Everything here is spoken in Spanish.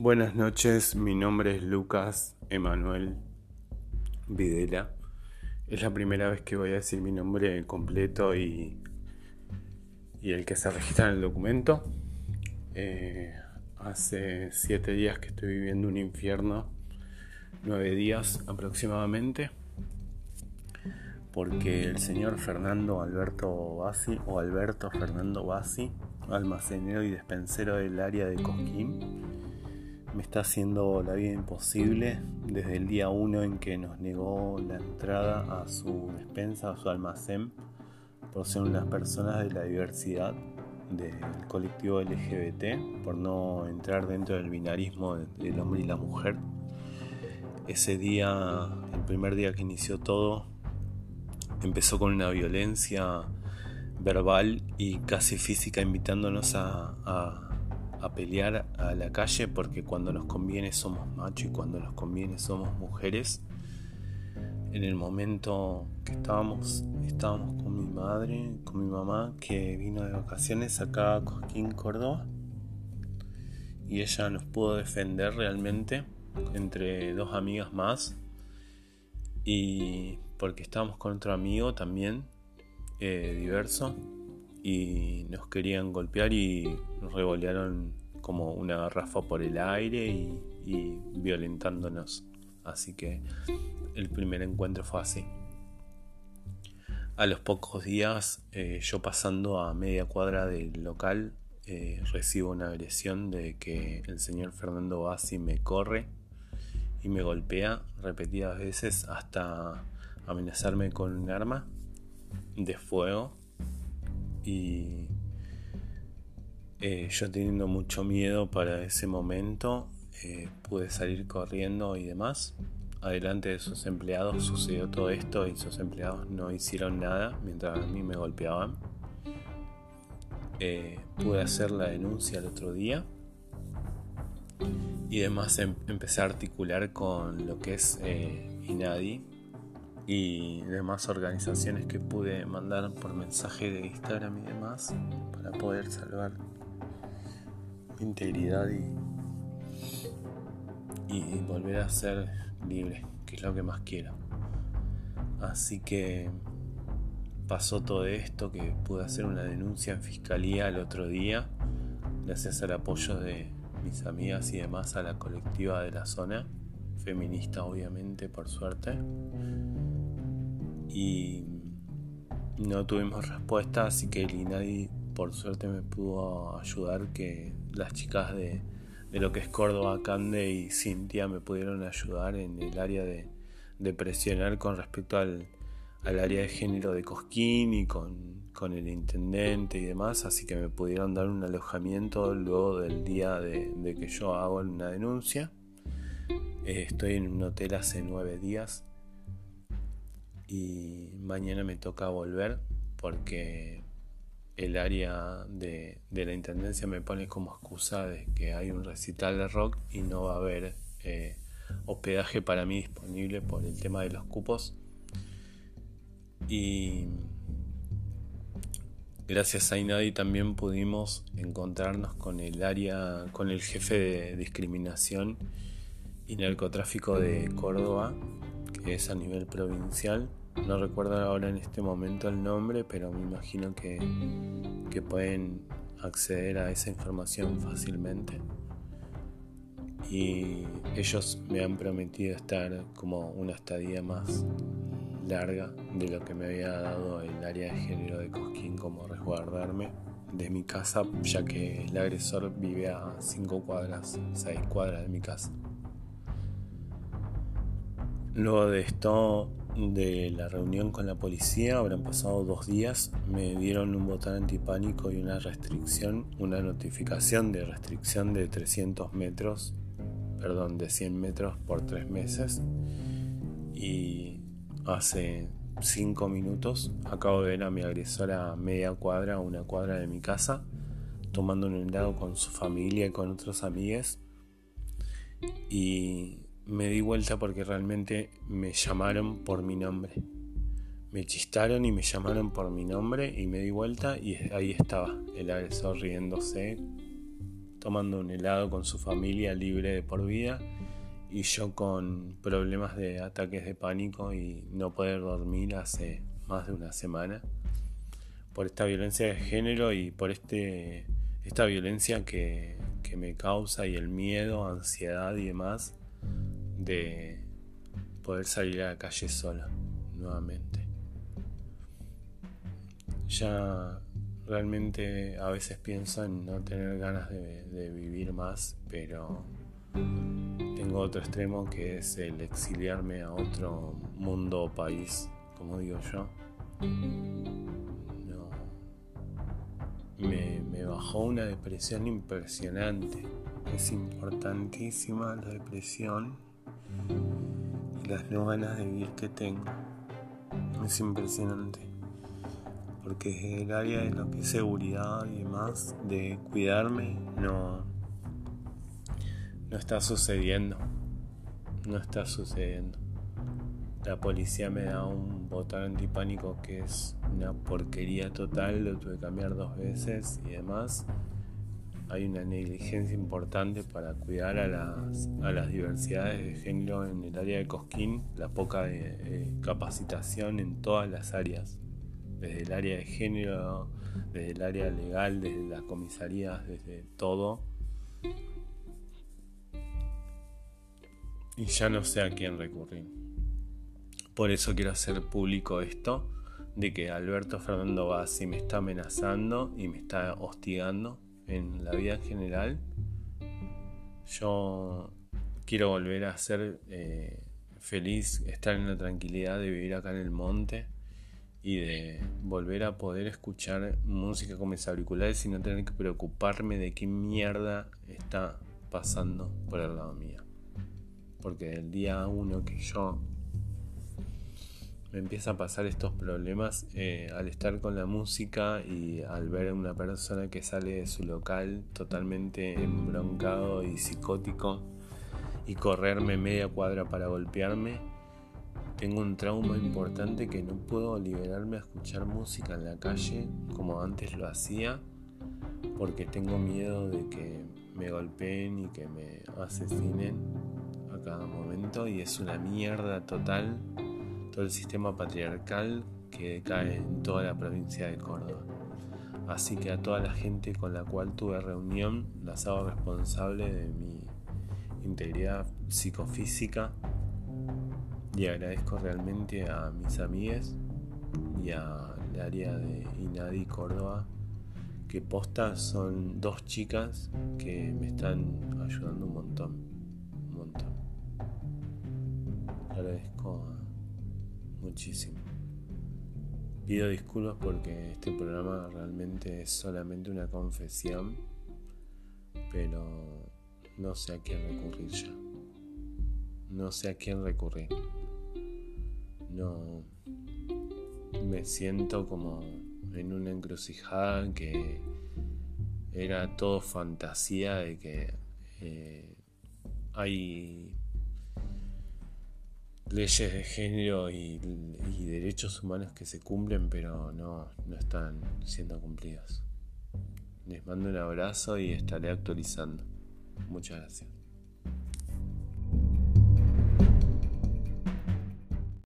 Buenas noches, mi nombre es Lucas Emanuel Videla. Es la primera vez que voy a decir mi nombre completo y, y el que se registra en el documento. Eh, hace siete días que estoy viviendo un infierno, nueve días aproximadamente, porque el señor Fernando Alberto Bassi o Alberto Fernando Bassi, almacenero y despensero del área de Cosquín, me está haciendo la vida imposible desde el día 1 en que nos negó la entrada a su despensa, a su almacén, por ser unas personas de la diversidad del colectivo LGBT, por no entrar dentro del binarismo del hombre y la mujer. Ese día, el primer día que inició todo, empezó con una violencia verbal y casi física invitándonos a a pelear a la calle porque cuando nos conviene somos machos y cuando nos conviene somos mujeres. En el momento que estábamos, estábamos con mi madre, con mi mamá, que vino de vacaciones acá a Cosquín, Córdoba, y ella nos pudo defender realmente entre dos amigas más, y porque estábamos con otro amigo también, eh, diverso, y nos querían golpear y nos revolearon como una garrafa por el aire y, violentándonos. Así que el primer encuentro fue así. A los pocos días, eh, yo pasando a media cuadra del local, eh, recibo una agresión de que el señor Fernando Bassi me corre y me golpea repetidas veces hasta amenazarme con un arma de fuego y eh, yo teniendo mucho miedo para ese momento eh, pude salir corriendo y demás. Adelante de sus empleados sucedió todo esto y sus empleados no hicieron nada mientras a mí me golpeaban. Eh, pude hacer la denuncia el otro día y además em, empecé a articular con lo que es INADI, y demás organizaciones que pude mandar por mensaje de Instagram y demás para poder salvar mi integridad y, y volver a ser libre, que es lo que más quiero. Así que pasó todo esto, que pude hacer una denuncia en fiscalía el otro día, gracias al apoyo de mis amigas y demás a la colectiva de la zona, feminista obviamente por suerte y no tuvimos respuesta, así que el INADI por suerte me pudo ayudar que las chicas de, lo que es Córdoba, Cande y Cintia me pudieron ayudar en el área de, presionar con respecto al, área de género de Cosquín y con, el intendente y demás, así que me pudieron dar un alojamiento luego del día de, que yo hago una denuncia. Eh, estoy en un hotel hace nueve días y mañana me toca volver porque el área de, la intendencia me pone como excusa de que hay un recital de rock y no va a haber eh, hospedaje para mí disponible por el tema de los cupos. Y gracias a Inadi también pudimos encontrarnos con el área con el jefe de discriminación y narcotráfico de Córdoba es a nivel provincial no recuerdo ahora en este momento el nombre, pero me imagino que, que pueden acceder a esa información fácilmente. Y ellos me han prometido estar como una estadía más larga de lo que me había dado el área de género de Cosquín como resguardarme de mi casa, ya que el agresor vive a 5 cuadras, 6 cuadras de mi casa. Luego de esto de la reunión con la policía, habrán pasado dos días, me dieron un botón antipánico y una restricción, una notificación de restricción de 300 metros, perdón, de 100 metros por tres meses. Y hace cinco minutos acabo de ver a mi agresora a media cuadra, una cuadra de mi casa, tomando un helado con su familia y con otros amigos. Y me di vuelta porque realmente me llamaron por mi nombre. Me chistaron y me llamaron por mi nombre y me di vuelta y ahí estaba el agresor riéndose tomando un helado con su familia libre de por vida y yo con problemas de ataques de pánico y no poder dormir hace más de una semana por esta violencia de género y por este esta violencia que, que me causa y el miedo, ansiedad y demás de poder salir a la calle sola nuevamente. Ya realmente a veces pienso en no tener ganas de, vivir más, pero tengo otro extremo que es el exiliarme a otro mundo o país, como digo yo. No. Me, me bajó una depresión impresionante. Es importantísima la depresión y las no ganas de vivir que tengo. Es impresionante porque el área de lo que es seguridad y demás, de cuidarme, no, no está sucediendo. No está sucediendo. La policía me da un botón antipánico que es una porquería total, lo tuve que cambiar dos veces y demás. Hay una negligencia importante para cuidar a las, diversidades de género en el área de Cosquín, la poca eh, capacitación en todas las áreas desde el área de género, desde el área legal, desde las comisarías, desde todo. Y ya no sé a quién recurrir. Por eso quiero hacer público esto, de que Alberto Fernando Bassi me está amenazando y me está hostigando en la vida en general. Yo quiero volver a ser eh, feliz, estar en la tranquilidad de vivir acá en el monte y de volver a poder escuchar música con mis auriculares y no tener que preocuparme de qué mierda está pasando por el lado mío. Porque el día uno que yo me empieza a pasar estos problemas, eh, al estar con la música y al ver a una persona que sale de su local totalmente embroncado y psicótico y correrme media cuadra para golpearme, tengo un trauma importante que no puedo liberarme a escuchar música en la calle como antes lo hacía porque tengo miedo de que me golpeen y que me asesinen a cada momento y es una mierda total todo el sistema patriarcal que cae en toda la provincia de Córdoba. Así que a toda la gente con la cual tuve reunión las hago responsable de mi integridad psicofísica y agradezco realmente a mis amigas y al área de Inadi Córdoba que postas son dos chicas que me están ayudando un montón, un montón. Agradezco muchísimo. Pido disculpas porque este programa realmente es solamente una confesión, pero no sé a quién recurrir ya. No sé a quién recurrir no me siento como en una encrucijada que era todo fantasía de que eh, hay leyes de género y, derechos humanos que se cumplen pero no, no están siendo cumplidas. Les mando un abrazo y estaré actualizando. Muchas gracias.